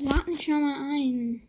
Lad mich mal ein.